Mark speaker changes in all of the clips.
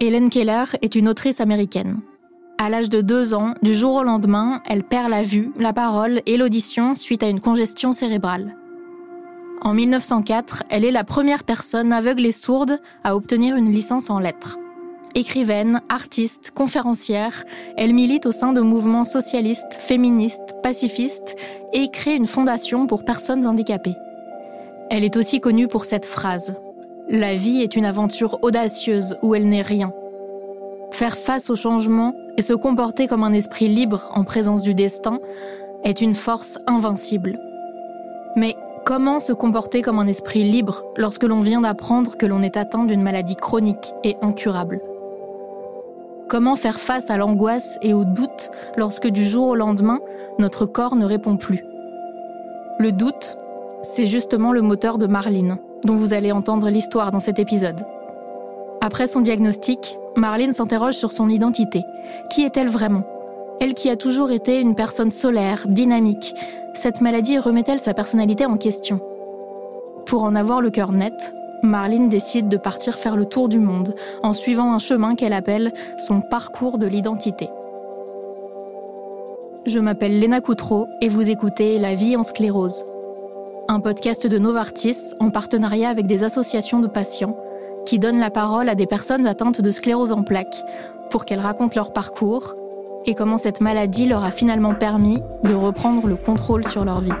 Speaker 1: Hélène Keller est une autrice américaine. À l'âge de deux ans, du jour au lendemain, elle perd la vue, la parole et l'audition suite à une congestion cérébrale. En 1904, elle est la première personne aveugle et sourde à obtenir une licence en lettres. Écrivaine, artiste, conférencière, elle milite au sein de mouvements socialistes, féministes, pacifistes et crée une fondation pour personnes handicapées. Elle est aussi connue pour cette phrase La vie est une aventure audacieuse où elle n'est rien. Faire face au changement et se comporter comme un esprit libre en présence du destin est une force invincible. Mais comment se comporter comme un esprit libre lorsque l'on vient d'apprendre que l'on est atteint d'une maladie chronique et incurable? Comment faire face à l'angoisse et au doute lorsque du jour au lendemain, notre corps ne répond plus? Le doute, c'est justement le moteur de Marline, dont vous allez entendre l'histoire dans cet épisode. Après son diagnostic, Marline s'interroge sur son identité. Qui est-elle vraiment? Elle qui a toujours été une personne solaire, dynamique, cette maladie remet-elle sa personnalité en question? Pour en avoir le cœur net, Marlene décide de partir faire le tour du monde en suivant un chemin qu'elle appelle son parcours de l'identité. Je m'appelle Léna Coutreau et vous écoutez La vie en sclérose, un podcast de Novartis en partenariat avec des associations de patients qui donnent la parole à des personnes atteintes de sclérose en plaques pour qu'elles racontent leur parcours et comment cette maladie leur a finalement permis de reprendre le contrôle sur leur vie.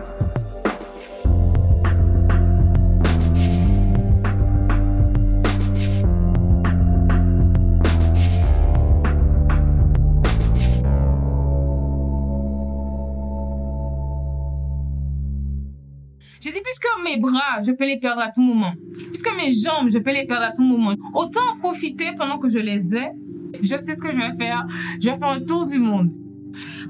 Speaker 2: Mes bras, je peux les perdre à tout moment. Puisque mes jambes, je peux les perdre à tout moment. Autant en profiter pendant que je les ai. Je sais ce que je vais faire. Je vais faire un tour du monde.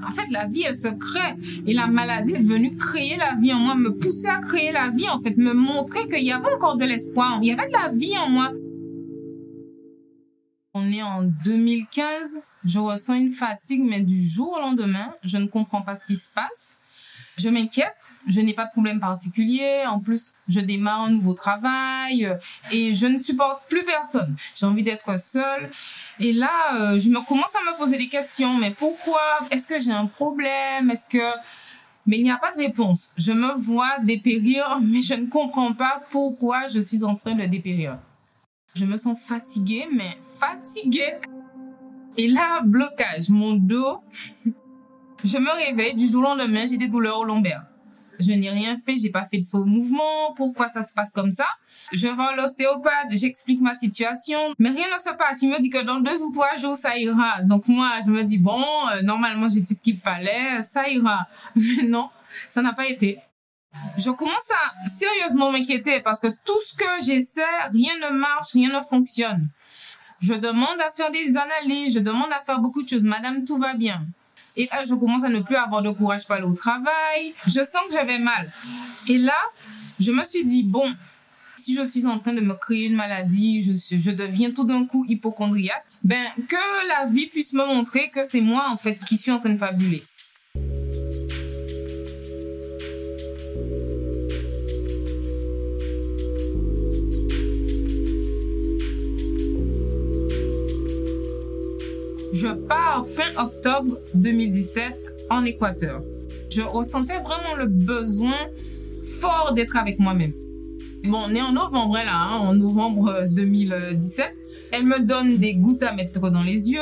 Speaker 2: En fait, la vie, elle se crée. Et la maladie est venue créer la vie en moi, me pousser à créer la vie, en fait, me montrer qu'il y avait encore de l'espoir. Il y avait de la vie en moi. On est en 2015. Je ressens une fatigue, mais du jour au lendemain, je ne comprends pas ce qui se passe. Je m'inquiète, je n'ai pas de problème particulier. En plus, je démarre un nouveau travail euh, et je ne supporte plus personne. J'ai envie d'être seule. Et là, euh, je me commence à me poser des questions. Mais pourquoi? Est-ce que j'ai un problème? Est-ce que mais il n'y a pas de réponse. Je me vois dépérir, mais je ne comprends pas pourquoi je suis en train de dépérir. Je me sens fatiguée, mais fatiguée. Et là, blocage. Mon dos, je me réveille, du jour au lendemain, j'ai des douleurs au lombaire. Je n'ai rien fait, j'ai pas fait de faux mouvements. Pourquoi ça se passe comme ça? Je vais voir l'ostéopathe, j'explique ma situation, mais rien ne se passe. Il me dit que dans deux ou trois jours ça ira. Donc moi, je me dis bon, euh, normalement j'ai fait ce qu'il fallait, ça ira. Mais non, ça n'a pas été. Je commence à sérieusement m'inquiéter parce que tout ce que j'essaie, rien ne marche, rien ne fonctionne. Je demande à faire des analyses, je demande à faire beaucoup de choses. Madame, tout va bien. Et là, je commence à ne plus avoir de courage pour aller au travail. Je sens que j'avais mal. Et là, je me suis dit, bon, si je suis en train de me créer une maladie, je, je deviens tout d'un coup hypochondriaque, ben, que la vie puisse me montrer que c'est moi, en fait, qui suis en train de fabuler. Je pars fin octobre 2017 en Équateur. Je ressentais vraiment le besoin fort d'être avec moi-même. Bon, on est en novembre là, hein, en novembre 2017. Elle me donne des gouttes à mettre dans les yeux.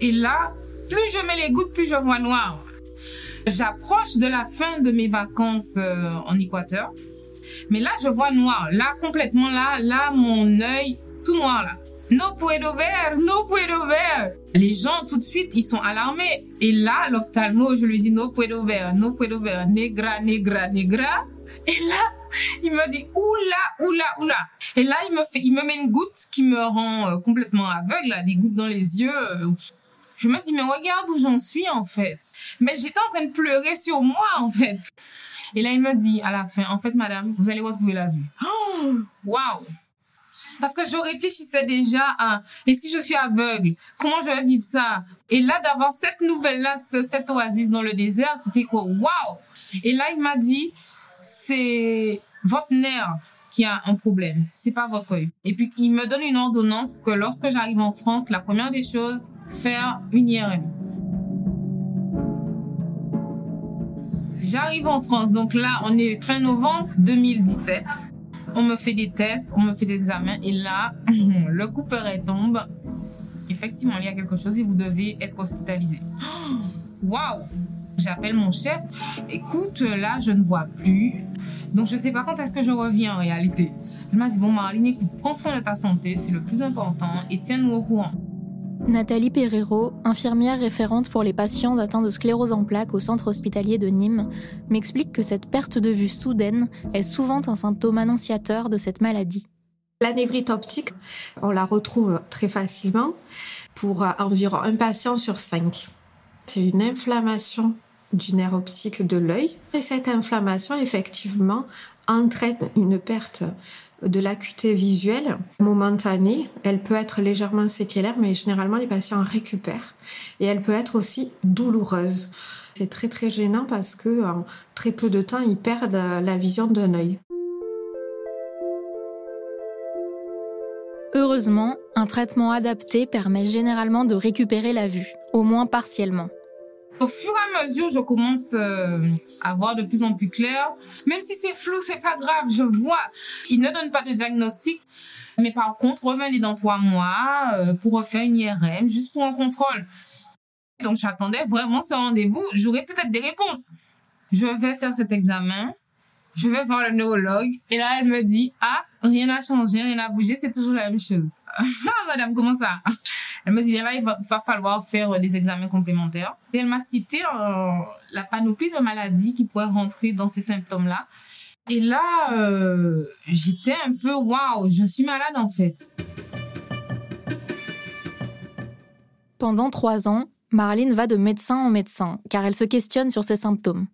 Speaker 2: Et là, plus je mets les gouttes, plus je vois noir. J'approche de la fin de mes vacances euh, en Équateur. Mais là, je vois noir. Là, complètement là, là, mon œil tout noir là. No puedo ver, no puedo ver. Les gens, tout de suite, ils sont alarmés. Et là, l'ophtalmo, je lui dis no puedo ver, no puedo ver, negra, negra, negra. Et là, il me dit oula, oula, oula. Et là, il me fait, il me met une goutte qui me rend euh, complètement aveugle, des gouttes dans les yeux. Je me dis, mais regarde où j'en suis, en fait. Mais j'étais en train de pleurer sur moi, en fait. Et là, il me dit à la fin, en fait, madame, vous allez retrouver la vue. Waouh! Parce que je réfléchissais déjà à, et si je suis aveugle, comment je vais vivre ça? Et là, d'avoir cette nouvelle-là, cette oasis dans le désert, c'était quoi? Waouh! Et là, il m'a dit, c'est votre nerf qu'il y a un problème. C'est pas votre œil. Et puis, il me donne une ordonnance que lorsque j'arrive en France, la première des choses, faire une IRM. J'arrive en France, donc là, on est fin novembre 2017. On me fait des tests, on me fait des examens, et là, le couperet tombe. Effectivement, il y a quelque chose et vous devez être hospitalisé. Waouh! J'appelle mon chef. Écoute, là, je ne vois plus. Donc, je ne sais pas quand est-ce que je reviens en réalité. Elle m'a dit, bon, Marlene, écoute, prends soin de ta santé, c'est le plus important, et tiens-nous au courant.
Speaker 1: Nathalie Perrero, infirmière référente pour les patients atteints de sclérose en plaques au centre hospitalier de Nîmes, m'explique que cette perte de vue soudaine est souvent un symptôme annonciateur de cette maladie.
Speaker 3: La névrite optique, on la retrouve très facilement pour environ un patient sur cinq. C'est une inflammation du nerf optique de l'œil. Et cette inflammation, effectivement, entraîne une perte de l'acuité visuelle momentanée. Elle peut être légèrement séquelaire, mais généralement les patients récupèrent. Et elle peut être aussi douloureuse. C'est très très gênant parce que en très peu de temps, ils perdent la vision d'un œil.
Speaker 1: Heureusement, un traitement adapté permet généralement de récupérer la vue, au moins partiellement.
Speaker 2: Au fur et à mesure, je commence euh, à voir de plus en plus clair. Même si c'est flou, c'est pas grave, je vois. Il ne donne pas de diagnostic. Mais par contre, revenez dans trois mois euh, pour refaire une IRM, juste pour un contrôle. Donc j'attendais vraiment ce rendez-vous. J'aurais peut-être des réponses. Je vais faire cet examen. Je vais voir le neurologue. Et là, elle me dit, ah, rien n'a changé, rien n'a bougé, c'est toujours la même chose. ah, madame, comment ça? Elle me dit, là, il va, falloir faire des examens complémentaires. Elle m'a cité euh, la panoplie de maladies qui pourraient rentrer dans ces symptômes-là. Et là, euh, j'étais un peu, waouh, je suis malade en fait.
Speaker 1: Pendant trois ans, Marlene va de médecin en médecin, car elle se questionne sur ses symptômes.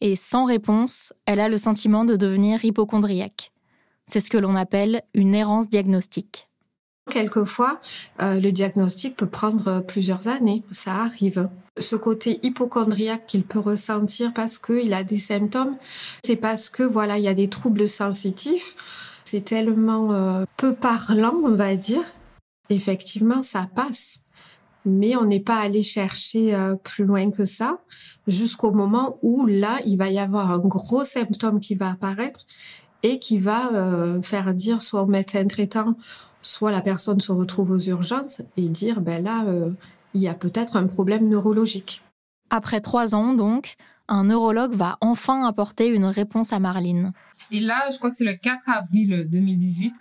Speaker 1: Et sans réponse, elle a le sentiment de devenir hypochondriaque. C'est ce que l'on appelle une errance diagnostique.
Speaker 3: Quelquefois, euh, le diagnostic peut prendre plusieurs années. Ça arrive. Ce côté hypochondriaque qu'il peut ressentir parce qu'il a des symptômes, c'est parce que voilà, il y a des troubles sensitifs. C'est tellement euh, peu parlant, on va dire. Effectivement, ça passe. Mais on n'est pas allé chercher euh, plus loin que ça jusqu'au moment où là, il va y avoir un gros symptôme qui va apparaître et qui va faire dire soit au médecin traitant soit la personne se retrouve aux urgences et dire, ben là, euh, il y a peut-être un problème neurologique.
Speaker 1: Après trois ans, donc, un neurologue va enfin apporter une réponse à Marline.
Speaker 2: Et là, je crois que c'est le 4 avril 2018.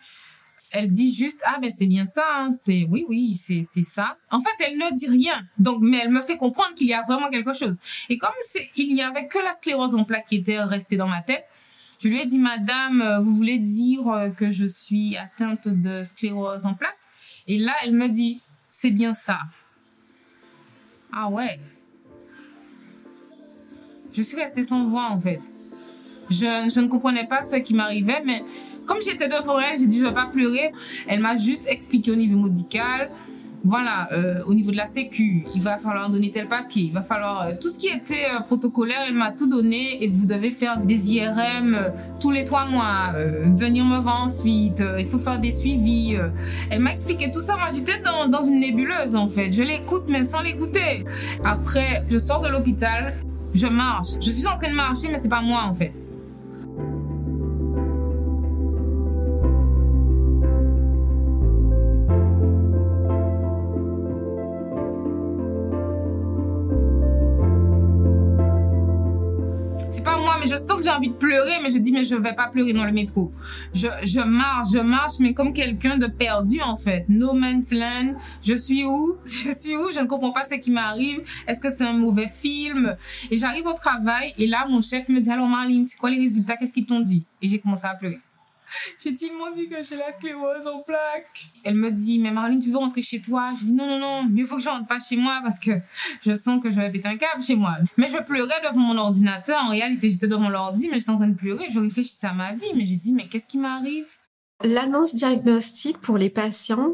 Speaker 2: Elle dit juste ah ben c'est bien ça hein, c'est oui oui c'est c'est ça. En fait elle ne dit rien donc mais elle me fait comprendre qu'il y a vraiment quelque chose. Et comme c'est il n'y avait que la sclérose en plaques qui était restée dans ma tête, je lui ai dit, Madame, euh, vous voulez dire euh, que je suis atteinte de sclérose en plaques? Et là, elle me dit, c'est bien ça. Ah ouais. Je suis restée sans voix en fait. Je, je ne comprenais pas ce qui m'arrivait, mais comme j'étais devant elle, j'ai dit je ne vais pas pleurer. Elle m'a juste expliqué au niveau médical voilà, euh, au niveau de la sécu, il va falloir donner tel papier, il va falloir euh, tout ce qui était euh, protocolaire, elle m'a tout donné et vous devez faire des IRM tous les trois mois, venir me voir ensuite, il faut faire des suivis. elle m'a expliqué tout ça, moi j'étais dans, dans une nébuleuse en fait, je l'écoute mais sans l'écouter. Après, je sors de l'hôpital, je marche, je suis en train de marcher mais c'est pas moi en fait. Sens que j'ai envie de pleurer, mais je dis, mais je vais pas pleurer dans le métro. Je, je marche, je marche, mais comme quelqu'un de perdu, en fait. No man's land. Je suis où? Je suis où? Je ne comprends pas ce qui m'arrive. Est-ce que c'est un mauvais film? Et j'arrive au travail, et là, mon chef me dit, alors Marlene, c'est quoi les résultats? Qu'est-ce qu'ils t'ont dit? Et j'ai commencé à pleurer. J'ai dit, ils m'ont dit que j'ai la sclérose en plaques. Elle me dit, mais Marlene, tu veux rentrer chez toi? Je dis, non, non, non, mieux faut que je rentre pas chez moi parce que je sens que je vais péter un câble chez moi. Mais je pleurais devant mon ordinateur. En réalité, j'étais devant l'ordi, mais j'étais en train de pleurer. Je réfléchissais à ma vie, mais j'ai dit, mais qu'est-ce qui m'arrive?
Speaker 3: L'annonce diagnostique pour les patients,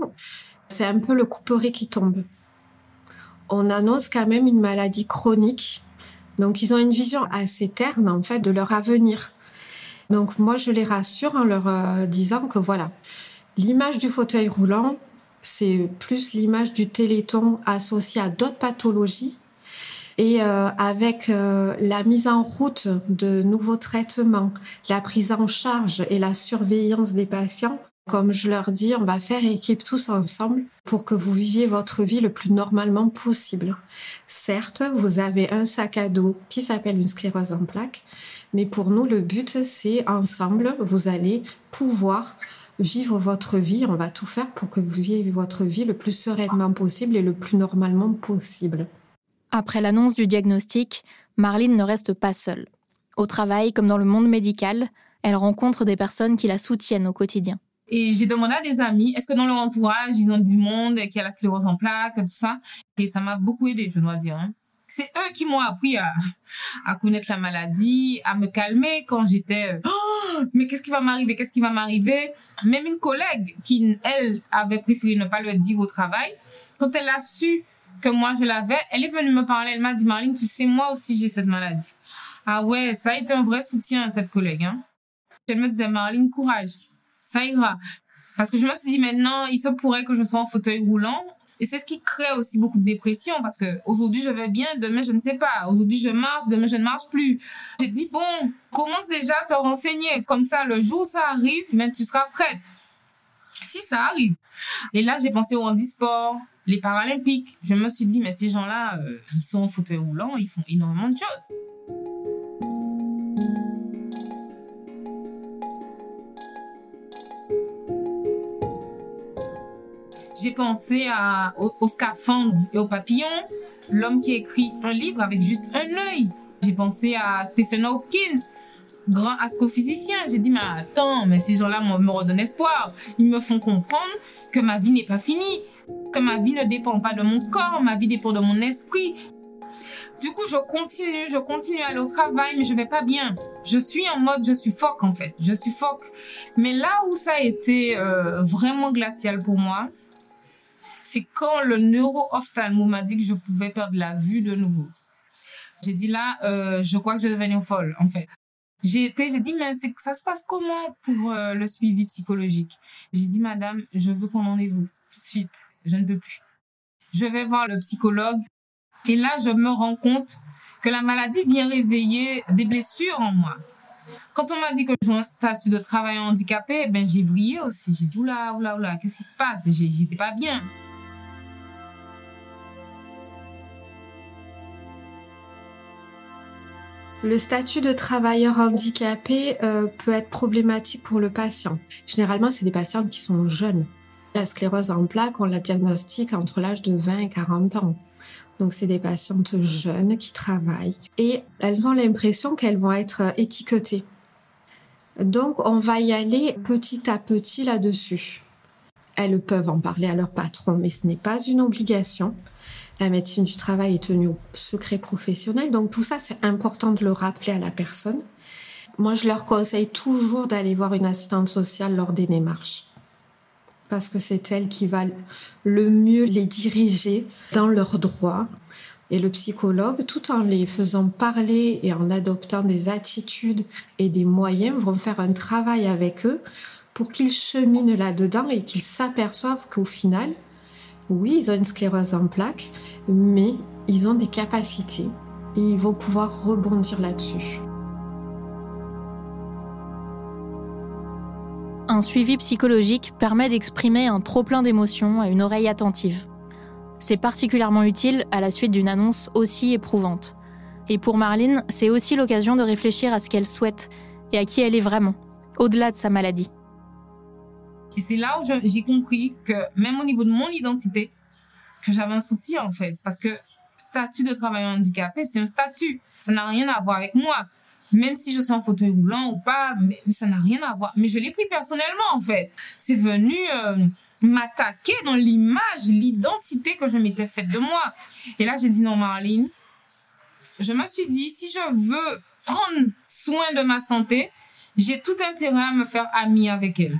Speaker 3: c'est un peu le couperet qui tombe. On annonce quand même une maladie chronique. Donc, ils ont une vision assez terne, en fait, de leur avenir. Donc moi, je les rassure en leur euh, disant que voilà, l'image du fauteuil roulant, c'est plus l'image du téléthon associé à d'autres pathologies. Et euh, avec euh, la mise en route de nouveaux traitements, la prise en charge et la surveillance des patients, comme je leur dis, on va faire équipe tous ensemble pour que vous viviez votre vie le plus normalement possible. Certes, vous avez un sac à dos qui s'appelle une sclérose en plaques, mais pour nous, le but, c'est ensemble, vous allez pouvoir vivre votre vie. On va tout faire pour que vous viviez votre vie le plus sereinement possible et le plus normalement possible.
Speaker 1: Après l'annonce du diagnostic, Marlene ne reste pas seule. Au travail comme dans le monde médical, elle rencontre des personnes qui la soutiennent au quotidien.
Speaker 2: Et j'ai demandé à des amis, est-ce que dans leur entourage, ils ont du monde qui a la sclérose en plaques, tout ça? Et ça m'a beaucoup aidé, je dois dire. Hein. C'est eux qui m'ont appris à, à connaître la maladie, à me calmer quand j'étais, oh, mais qu'est-ce qui va m'arriver, qu'est-ce qui va m'arriver? Même une collègue qui, elle, avait préféré ne pas le dire au travail, quand elle a su que moi je l'avais, elle est venue me parler, elle m'a dit, Marlene, tu sais, moi aussi j'ai cette maladie. Ah ouais, ça a été un vrai soutien, cette collègue. Hein. Elle me disait, Marlene, courage, ça ira. Parce que je me suis dit, maintenant, il se pourrait que je sois en fauteuil roulant et c'est ce qui crée aussi beaucoup de dépression parce que aujourd'hui je vais bien, demain je ne sais pas. Aujourd'hui je marche, demain je ne marche plus. J'ai dit bon, commence déjà à te renseigner. Comme ça, le jour où ça arrive, mais tu seras prête. Si ça arrive. Et là, j'ai pensé au handisport, les paralympiques. Je me suis dit, mais ces gens-là, euh, ils sont en fauteuil roulant, ils font énormément de choses. J'ai pensé à, au, scaphandre et au papillon, l'homme qui écrit un livre avec juste un œil. J'ai pensé à Stephen Hawkins, grand astrophysicien. J'ai dit, mais attends, mais ces gens-là me redonnent espoir. Ils me font comprendre que ma vie n'est pas finie, que ma vie ne dépend pas de mon corps, ma vie dépend de mon esprit. Du coup, je continue, je continue à aller au travail, mais je vais pas bien. Je suis en mode, je suis phoque en fait, je suis phoque. Mais là où ça a été euh, vraiment glacial pour moi, c'est quand le neuro-ophtalmo m'a dit que je pouvais perdre la vue de nouveau. J'ai dit là, euh, je crois que je vais folle, en fait. J'ai été, j'ai dit, mais ça se passe comment pour euh, le suivi psychologique? J'ai dit, madame, je veux qu'on en ait vous, tout de suite. Je ne peux plus. Je vais voir le psychologue. Et là, je me rends compte que la maladie vient réveiller des blessures en moi. Quand on m'a dit que jouais un statut de travail handicapé, ben j'ai vrillé aussi. J'ai dit oula, oula, oula, qu'est-ce qui se passe? J'étais pas bien.
Speaker 3: Le statut de travailleur handicapé euh, peut être problématique pour le patient. Généralement, c'est des patients qui sont jeunes. La sclérose en plaques, on la diagnostique entre l'âge de 20 et 40 ans. Donc, c'est des patientes jeunes qui travaillent et elles ont l'impression qu'elles vont être étiquetées. Donc, on va y aller petit à petit là-dessus. Elles peuvent en parler à leur patron, mais ce n'est pas une obligation. La médecine du travail est tenue au secret professionnel. Donc tout ça, c'est important de le rappeler à la personne. Moi, je leur conseille toujours d'aller voir une assistante sociale lors des démarches. Parce que c'est elle qui va le mieux les diriger dans leurs droits. Et le psychologue, tout en les faisant parler et en adoptant des attitudes et des moyens, vont faire un travail avec eux pour qu'ils cheminent là-dedans et qu'ils s'aperçoivent qu'au final, oui, ils ont une sclérose en plaques, mais ils ont des capacités et ils vont pouvoir rebondir là-dessus.
Speaker 1: Un suivi psychologique permet d'exprimer un trop-plein d'émotions à une oreille attentive. C'est particulièrement utile à la suite d'une annonce aussi éprouvante. Et pour Marlene, c'est aussi l'occasion de réfléchir à ce qu'elle souhaite et à qui elle est vraiment, au-delà de sa maladie.
Speaker 2: Et c'est là où j'ai compris que même au niveau de mon identité, que j'avais un souci en fait. Parce que statut de travailleur handicapé, c'est un statut. Ça n'a rien à voir avec moi. Même si je suis en fauteuil roulant ou pas, mais, ça n'a rien à voir. Mais je l'ai pris personnellement en fait. C'est venu euh, m'attaquer dans l'image, l'identité que je m'étais faite de moi. Et là, j'ai dit non, Marlene. Je me suis dit, si je veux prendre soin de ma santé, j'ai tout intérêt à me faire amie avec elle.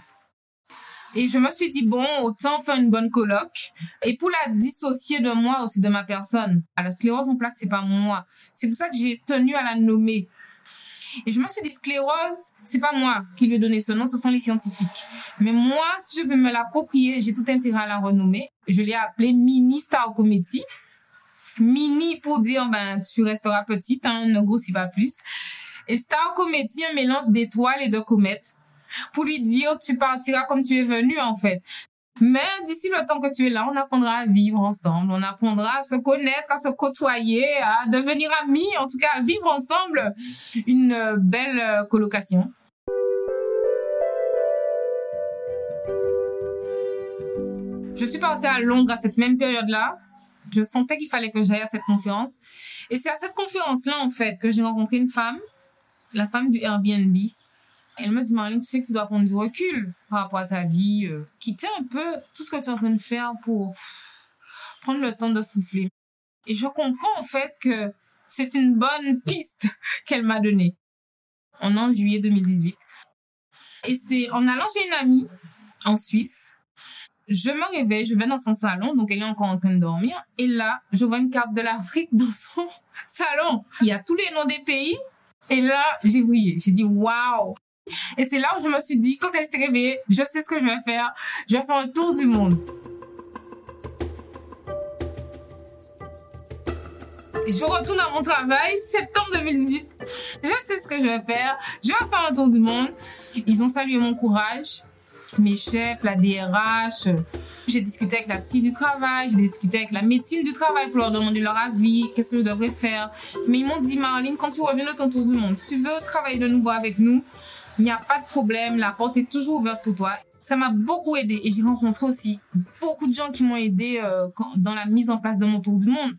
Speaker 2: Et je me suis dit, bon, autant faire une bonne coloc. Et pour la dissocier de moi aussi, de ma personne. À la sclérose en plaques, c'est pas moi. C'est pour ça que j'ai tenu à la nommer. Et je me suis dit, sclérose, c'est pas moi qui lui ai donné ce nom, ce sont les scientifiques. Mais moi, si je veux me l'approprier, j'ai tout intérêt à la renommer. Je l'ai appelée mini starcométie. Mini pour dire, ben, tu resteras petite, hein, ne grossis pas plus. Et starcométie, un mélange d'étoiles et de comètes. Pour lui dire, tu partiras comme tu es venu, en fait. Mais d'ici le temps que tu es là, on apprendra à vivre ensemble, on apprendra à se connaître, à se côtoyer, à devenir amis, en tout cas à vivre ensemble une belle euh, colocation. Je suis partie à Londres à cette même période-là. Je sentais qu'il fallait que j'aille à cette conférence. Et c'est à cette conférence-là, en fait, que j'ai rencontré une femme, la femme du Airbnb, elle me dit, Marlene, tu sais que tu dois prendre du recul par rapport à ta vie, euh, quitter un peu tout ce que tu es en train de faire pour prendre le temps de souffler. Et je comprends en fait que c'est une bonne piste qu'elle m'a donnée. On est en juillet 2018. Et c'est en allant chez une amie en Suisse, je me réveille, je vais dans son salon, donc elle est encore en train de dormir, et là, je vois une carte de l'Afrique dans son salon. Il y a tous les noms des pays, et là, j'ai brillé. J'ai dit, waouh, et c'est là où je me suis dit, quand elle s'est réveillée, je sais ce que je vais faire. Je vais faire un tour du monde. je retourne à mon travail, septembre 2018. Je sais ce que je vais faire. Je vais faire un tour du monde. Ils ont salué mon courage. Mes chefs, la DRH. J'ai discuté avec la psy du travail, j'ai discuté avec la médecine du travail pour leur demander leur avis, qu'est-ce que je devrais faire? Mais ils m'ont dit, Marlene, quand tu reviens de ton tour du monde, si tu veux travailler de nouveau avec nous, il n'y a pas de problème, la porte est toujours ouverte pour toi. Ça m'a beaucoup aidé et j'ai rencontré aussi beaucoup de gens qui m'ont aidé euh, dans la mise en place de mon tour du monde.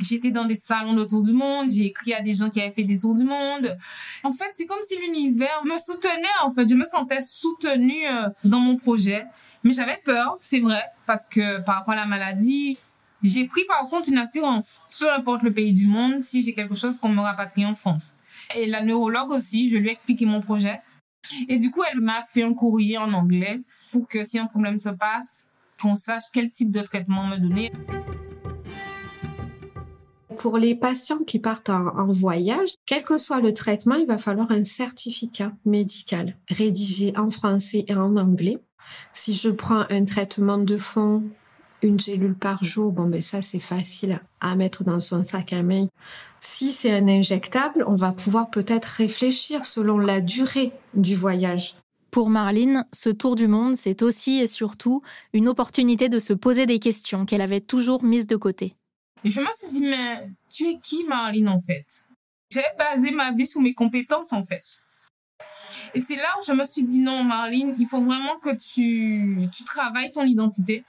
Speaker 2: J'étais dans des salons de tour du monde, j'ai écrit à des gens qui avaient fait des tours du monde. En fait, c'est comme si l'univers me soutenait, en fait. Je me sentais soutenue euh, dans mon projet. Mais j'avais peur, c'est vrai, parce que par rapport à la maladie, j'ai pris par contre une assurance. Peu importe le pays du monde, si j'ai quelque chose qu'on me rapatrie en France et la neurologue aussi, je lui ai expliqué mon projet. Et du coup, elle m'a fait un courrier en anglais pour que si un problème se passe, qu'on sache quel type de traitement me donner.
Speaker 3: Pour les patients qui partent en, voyage, quel que soit le traitement, il va falloir un certificat médical rédigé en français et en anglais. Si je prends un traitement de fond une gélule par jour, bon ben ça c'est facile à mettre dans son sac à main. Si c'est un injectable, on va pouvoir peut-être réfléchir selon la durée du voyage.
Speaker 1: Pour Marline, ce tour du monde, c'est aussi et surtout une opportunité de se poser des questions qu'elle avait toujours mises de côté.
Speaker 2: Et je me suis dit, mais tu es qui Marline en fait? J'ai basé ma vie sur mes compétences en fait. Et c'est là où je me suis dit, non Marline, il faut vraiment que tu, tu travailles ton identité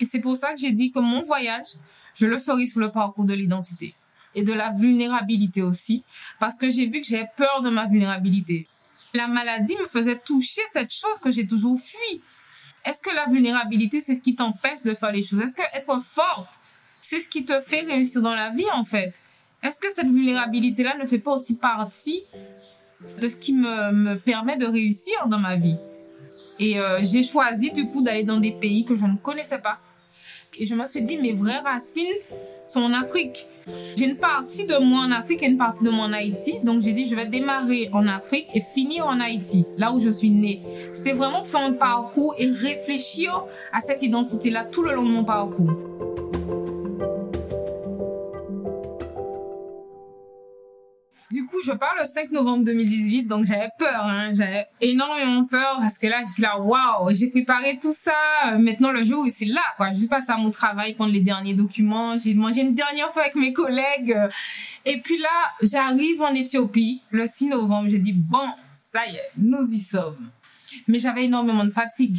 Speaker 2: et c'est pour ça que j'ai dit que mon voyage, je le ferai sous le parcours de l'identité et de la vulnérabilité aussi, parce que j'ai vu que j'avais peur de ma vulnérabilité. La maladie me faisait toucher cette chose que j'ai toujours fui. Est-ce que la vulnérabilité, c'est ce qui t'empêche de faire les choses? Est-ce que être forte, c'est ce qui te fait réussir dans la vie, en fait? Est-ce que cette vulnérabilité-là ne fait pas aussi partie de ce qui me, me permet de réussir dans ma vie? Et euh, j'ai choisi du coup d'aller dans des pays que je ne connaissais pas. Et je me suis dit, mes vraies racines sont en Afrique. J'ai une partie de moi en Afrique et une partie de moi en Haïti. Donc j'ai dit, je vais démarrer en Afrique et finir en Haïti, là où je suis née. C'était vraiment faire un parcours et réfléchir à cette identité-là tout le long de mon parcours. Je pars le 5 novembre 2018, donc j'avais peur, hein. j'avais énormément peur parce que là, je suis là, waouh, j'ai préparé tout ça. Maintenant, le jour, c'est là, quoi. Je passe à mon travail, prendre les derniers documents. J'ai mangé une dernière fois avec mes collègues. Et puis là, j'arrive en Éthiopie le 6 novembre. J'ai dit, bon, ça y est, nous y sommes. Mais j'avais énormément de fatigue.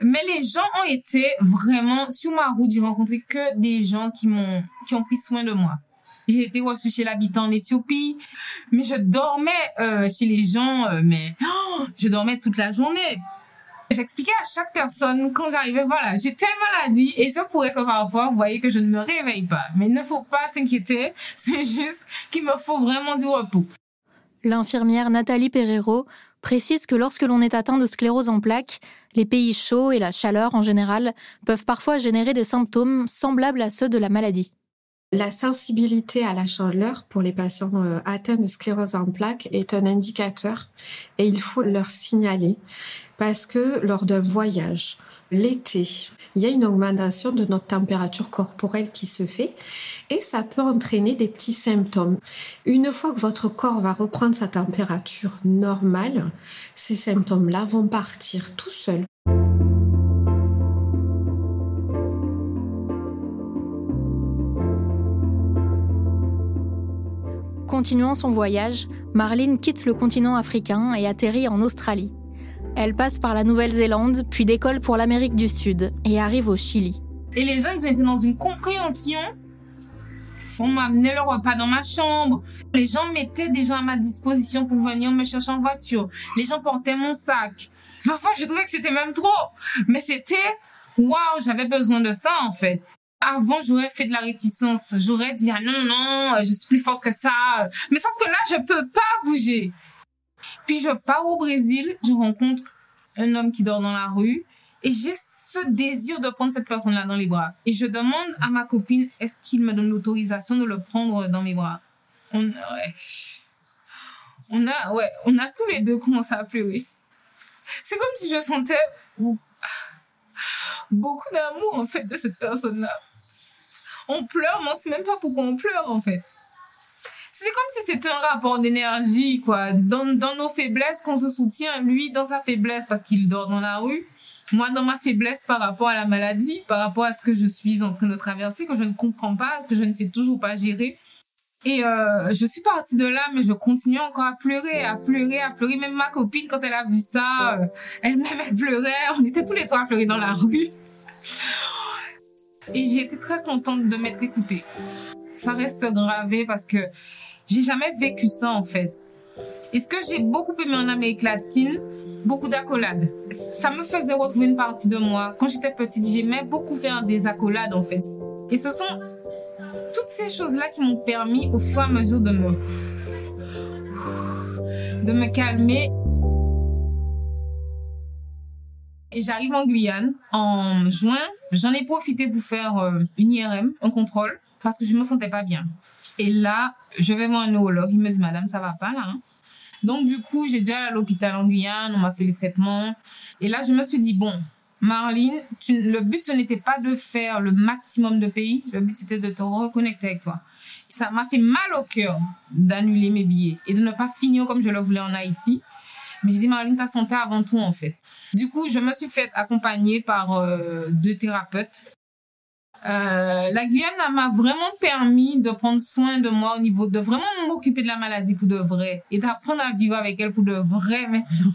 Speaker 2: Mais les gens ont été vraiment sur ma route. J'ai rencontré que des gens qui m'ont, qui ont pris soin de moi. J'ai été reçue chez l'habitant en Éthiopie, mais je dormais euh, chez les gens, euh, mais oh, je dormais toute la journée. J'expliquais à chaque personne quand j'arrivais, voilà, j'ai telle maladie et ça pourrait que parfois vous voyez que je ne me réveille pas. Mais il ne faut pas s'inquiéter, c'est juste qu'il me faut vraiment du repos.
Speaker 1: L'infirmière Nathalie Perrero précise que lorsque l'on est atteint de sclérose en plaques, les pays chauds et la chaleur en général peuvent parfois générer des symptômes semblables à ceux de la maladie.
Speaker 3: La sensibilité à la chaleur pour les patients euh, atteints de sclérose en plaques est un indicateur et il faut leur signaler parce que lors d'un voyage, l'été, il y a une augmentation de notre température corporelle qui se fait et ça peut entraîner des petits symptômes. Une fois que votre corps va reprendre sa température normale, ces symptômes-là vont partir tout seuls.
Speaker 1: Continuant son voyage, Marlene quitte le continent africain et atterrit en Australie. Elle passe par la Nouvelle-Zélande, puis décolle pour l'Amérique du Sud et arrive au Chili.
Speaker 2: Et les gens, ils été dans une compréhension. On m'a amené le repas dans ma chambre. Les gens mettaient des gens à ma disposition pour venir me chercher en voiture. Les gens portaient mon sac. Parfois, je trouvais que c'était même trop. Mais c'était, waouh, j'avais besoin de ça, en fait. Avant, j'aurais fait de la réticence. J'aurais dit, ah non, non, je suis plus forte que ça. Mais sauf que là, je peux pas bouger. Puis je pars au Brésil, je rencontre un homme qui dort dans la rue et j'ai ce désir de prendre cette personne-là dans les bras. Et je demande à ma copine, est-ce qu'il me donne l'autorisation de le prendre dans mes bras? On, ouais. on a, ouais, on a tous les deux commencé à pleurer. C'est comme si je sentais beaucoup d'amour en fait de cette personne-là. On pleure, mais on sait même pas pourquoi on pleure en fait. C'est comme si c'était un rapport d'énergie, quoi. Dans, dans nos faiblesses, qu'on se soutient, lui dans sa faiblesse parce qu'il dort dans la rue, moi dans ma faiblesse par rapport à la maladie, par rapport à ce que je suis en train de traverser, que je ne comprends pas, que je ne sais toujours pas gérer. Et euh, je suis partie de là, mais je continue encore à pleurer, à pleurer, à pleurer. Même ma copine, quand elle a vu ça, euh, elle-même, elle pleurait. On était tous les trois à pleurer dans la rue. Et j'ai été très contente de m'être écoutée. Ça reste gravé parce que j'ai jamais vécu ça en fait. Et ce que j'ai beaucoup aimé en Amérique latine, beaucoup d'accolades. Ça me faisait retrouver une partie de moi. Quand j'étais petite, j'aimais beaucoup faire des accolades en fait. Et ce sont toutes ces choses-là qui m'ont permis au fur et à mesure de me de me calmer. Et j'arrive en Guyane en juin. J'en ai profité pour faire euh, une IRM, un contrôle, parce que je me sentais pas bien. Et là, je vais voir un neurologue. Il me dit, madame, ça va pas là. Hein. Donc, du coup, j'ai déjà à l'hôpital en Guyane, on m'a fait les traitements. Et là, je me suis dit, bon, Marlene, le but, ce n'était pas de faire le maximum de pays. Le but, c'était de te reconnecter avec toi. Ça m'a fait mal au cœur d'annuler mes billets et de ne pas finir comme je le voulais en Haïti. Mais je dis, Marlene, ta santé avant tout, en fait. Du coup, je me suis fait accompagner par euh, deux thérapeutes euh, la Guyane m'a vraiment permis de prendre soin de moi au niveau de vraiment m'occuper de la maladie pour de vrai et d'apprendre à vivre avec elle pour de vrai maintenant.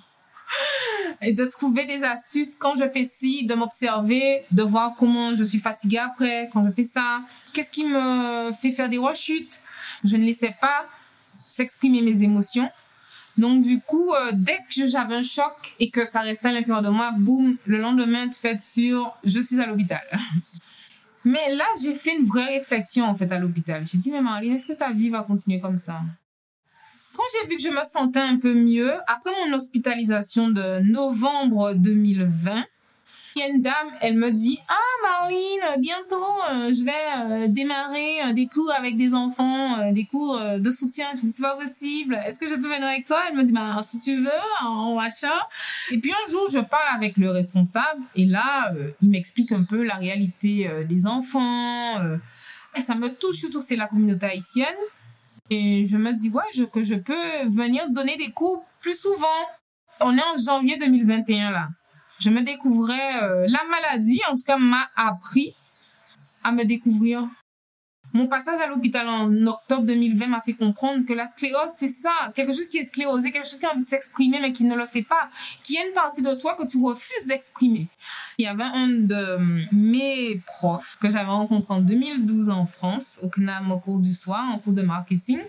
Speaker 2: et de trouver des astuces quand je fais ci, de m'observer, de voir comment je suis fatiguée après quand je fais ça. Qu'est-ce qui me fait faire des rechutes? Je ne laissais pas s'exprimer mes émotions. Donc du coup, euh, dès que j'avais un choc et que ça restait à l'intérieur de moi, boum, le lendemain, tu fais sur, je suis à l'hôpital. Mais là, j'ai fait une vraie réflexion en fait à l'hôpital. J'ai dit, mais Marlene, est-ce que ta vie va continuer comme ça? Quand j'ai vu que je me sentais un peu mieux, après mon hospitalisation de novembre 2020, dame, elle me dit Ah, Marlene, bientôt, euh, je vais euh, démarrer euh, des cours avec des enfants, des cours de soutien. Je dis C'est pas possible. Est-ce que je peux venir avec toi Elle me dit Bah, si tu veux, en machin. Et puis un jour, je parle avec le responsable et là, il m'explique un peu la réalité des enfants. et ça me touche surtout que c'est la communauté haïtienne. Et je me dis Ouais, que je peux venir donner des cours plus souvent. On est en janvier 2021 là je me découvrais, euh, la maladie, en tout cas, m'a appris à me découvrir. Mon passage à l'hôpital en octobre 2020 m'a fait comprendre que la sclérose, c'est ça, quelque chose qui est sclérosé, quelque chose qui a envie de s'exprimer mais qui ne le fait pas, qui a une partie de toi que tu refuses d'exprimer. Il y avait un de mes profs que j'avais rencontré en 2012 en France, au CNAM, au cours du soir, en cours de marketing,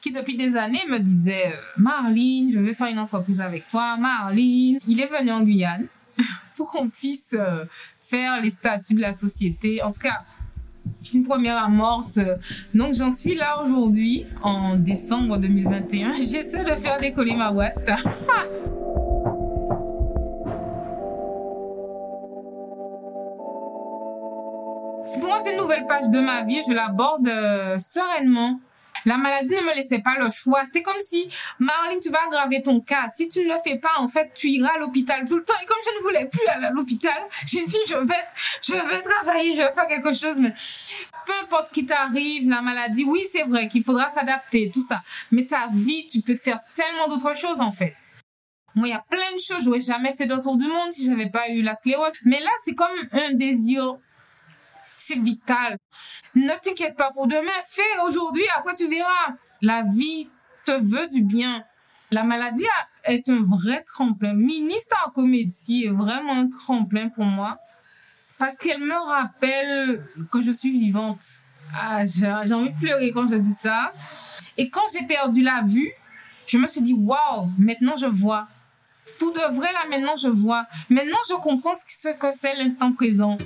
Speaker 2: qui depuis des années me disait euh, Marlene, je vais faire une entreprise avec toi, Marlene. Il est venu en Guyane pour qu'on puisse euh, faire les statuts de la société. En tout cas, une première amorce. Donc j'en suis là aujourd'hui, en décembre 2021. J'essaie de faire décoller ma boîte. Pour moi, c'est une nouvelle page de ma vie. Je l'aborde euh, sereinement. La maladie ne me laissait pas le choix. C'était comme si, Marlene, tu vas aggraver ton cas. Si tu ne le fais pas, en fait, tu iras à l'hôpital tout le temps. Et comme je ne voulais plus aller à l'hôpital, j'ai dit, je vais, je vais travailler, je vais faire quelque chose. Mais peu importe ce qui t'arrive, la maladie, oui, c'est vrai qu'il faudra s'adapter, tout ça. Mais ta vie, tu peux faire tellement d'autres choses, en fait. Moi, il y a plein de choses. J'aurais jamais fait d'autour du monde si j'avais pas eu la sclérose. Mais là, c'est comme un désir c'est vital. Ne t'inquiète pas pour demain. Fais aujourd'hui, après tu verras. La vie te veut du bien. La maladie est un vrai tremplin. Ministre en comédie est vraiment un tremplin pour moi parce qu'elle me rappelle que je suis vivante. Ah, j'ai envie de pleurer quand je dis ça. Et quand j'ai perdu la vue, je me suis dit, waouh, maintenant je vois. Pour de vrai, là, maintenant je vois. Maintenant, je comprends ce que c'est l'instant présent.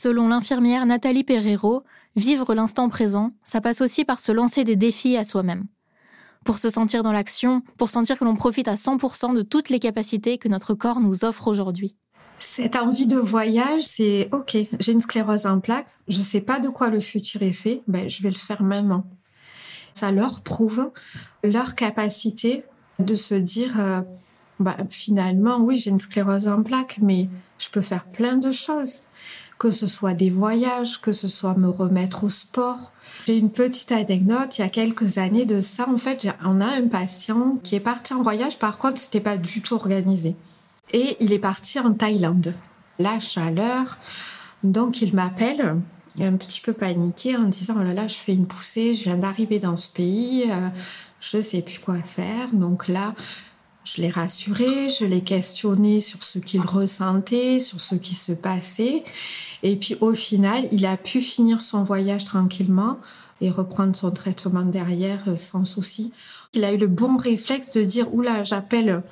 Speaker 1: Selon l'infirmière Nathalie Perrero, vivre l'instant présent, ça passe aussi par se lancer des défis à soi-même. Pour se sentir dans l'action, pour sentir que l'on profite à 100% de toutes les capacités que notre corps nous offre aujourd'hui.
Speaker 3: Cette envie de voyage, c'est OK, j'ai une sclérose en plaques, je ne sais pas de quoi le futur est fait, ben, je vais le faire maintenant. Ça leur prouve leur capacité de se dire ben, finalement, oui, j'ai une sclérose en plaques, mais je peux faire plein de choses que ce soit des voyages, que ce soit me remettre au sport. J'ai une petite anecdote, il y a quelques années de ça, en fait, on a un patient qui est parti en voyage, par contre, c'était pas du tout organisé. Et il est parti en Thaïlande. La chaleur, donc il m'appelle, un petit peu paniqué en disant, oh là là, je fais une poussée, je viens d'arriver dans ce pays, euh, je sais plus quoi faire. Donc là, je l'ai rassuré, je l'ai questionné sur ce qu'il ressentait, sur ce qui se passait. Et puis au final, il a pu finir son voyage tranquillement et reprendre son traitement derrière euh, sans souci. Il a eu le bon réflexe de dire oula, j'appelle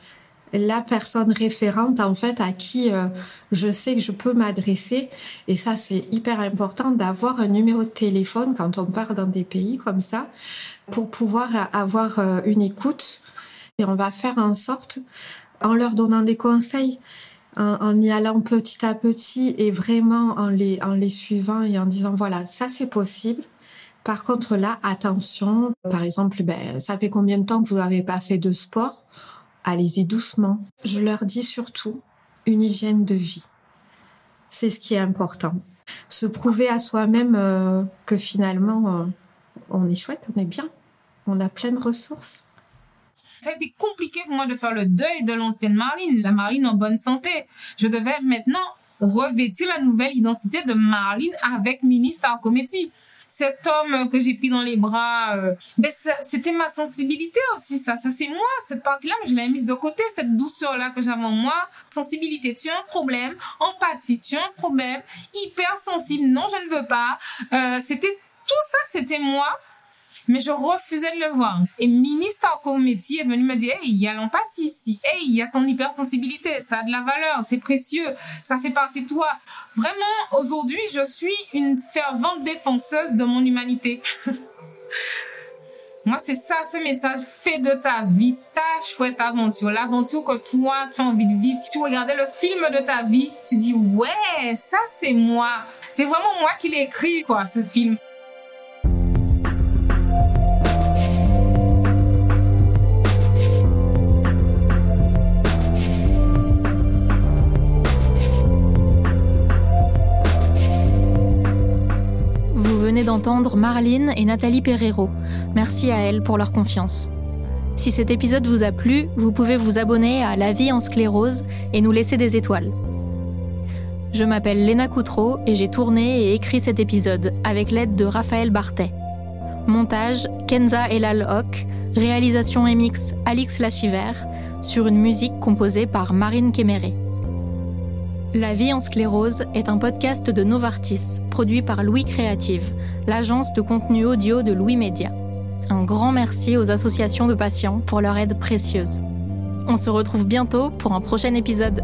Speaker 3: la personne référente en fait à qui euh, je sais que je peux m'adresser et ça c'est hyper important d'avoir un numéro de téléphone quand on part dans des pays comme ça pour pouvoir avoir euh, une écoute et on va faire en sorte, en leur donnant des conseils, en, y allant petit à petit et vraiment en les, en les suivant et en disant voilà, ça c'est possible. Par contre, là, attention. Par exemple, ben, ça fait combien de temps que vous n'avez pas fait de sport? Allez-y doucement. Je leur dis surtout une hygiène de vie. C'est ce qui est important. Se prouver à soi-même euh, que finalement, euh, on est chouette, on est bien, on a plein de ressources
Speaker 2: ça a été compliqué pour moi de faire le deuil de l'ancienne Marlene, la Marlene en bonne santé. Je devais maintenant revêtir la nouvelle identité de Marlene avec ministre Committee. Cet homme que j'ai pris dans les bras, euh, ben, c'était ma sensibilité aussi, ça. Ça, c'est moi, cette partie-là, mais je l'ai mise de côté, cette douceur-là que j'avais en moi. Sensibilité, tu as un problème. Empathie, tu as un problème. Hypersensible, non, je ne veux pas. Euh, c'était tout ça, c'était moi mais je refusais de le voir. Et ministre métier est venu me dire, hey, il y a l'empathie ici. Hey, il y a ton hypersensibilité. Ça a de la valeur. C'est précieux. Ça fait partie de toi. Vraiment, aujourd'hui, je suis une fervente défenseuse de mon humanité. Moi, c'est ça, ce message. Fais de ta vie ta chouette aventure. L'aventure que toi, tu as envie de vivre. Si tu regardais le film de ta vie, tu dis, ouais, ça, c'est moi. C'est vraiment moi qui l'ai écrit, quoi, ce film.
Speaker 1: D'entendre Marline et Nathalie Perrero. Merci à elles pour leur confiance. Si cet épisode vous a plu, vous pouvez vous abonner à La vie en sclérose et nous laisser des étoiles. Je m'appelle Léna Coutreau et j'ai tourné et écrit cet épisode avec l'aide de Raphaël Bartet. Montage Kenza Elal Hock, réalisation et mix Alix Lachiver, sur une musique composée par Marine Kéméré. La vie en sclérose est un podcast de Novartis, produit par Louis Créative, l'agence de contenu audio de Louis Média. Un grand merci aux associations de patients pour leur aide précieuse. On se retrouve bientôt pour un prochain épisode.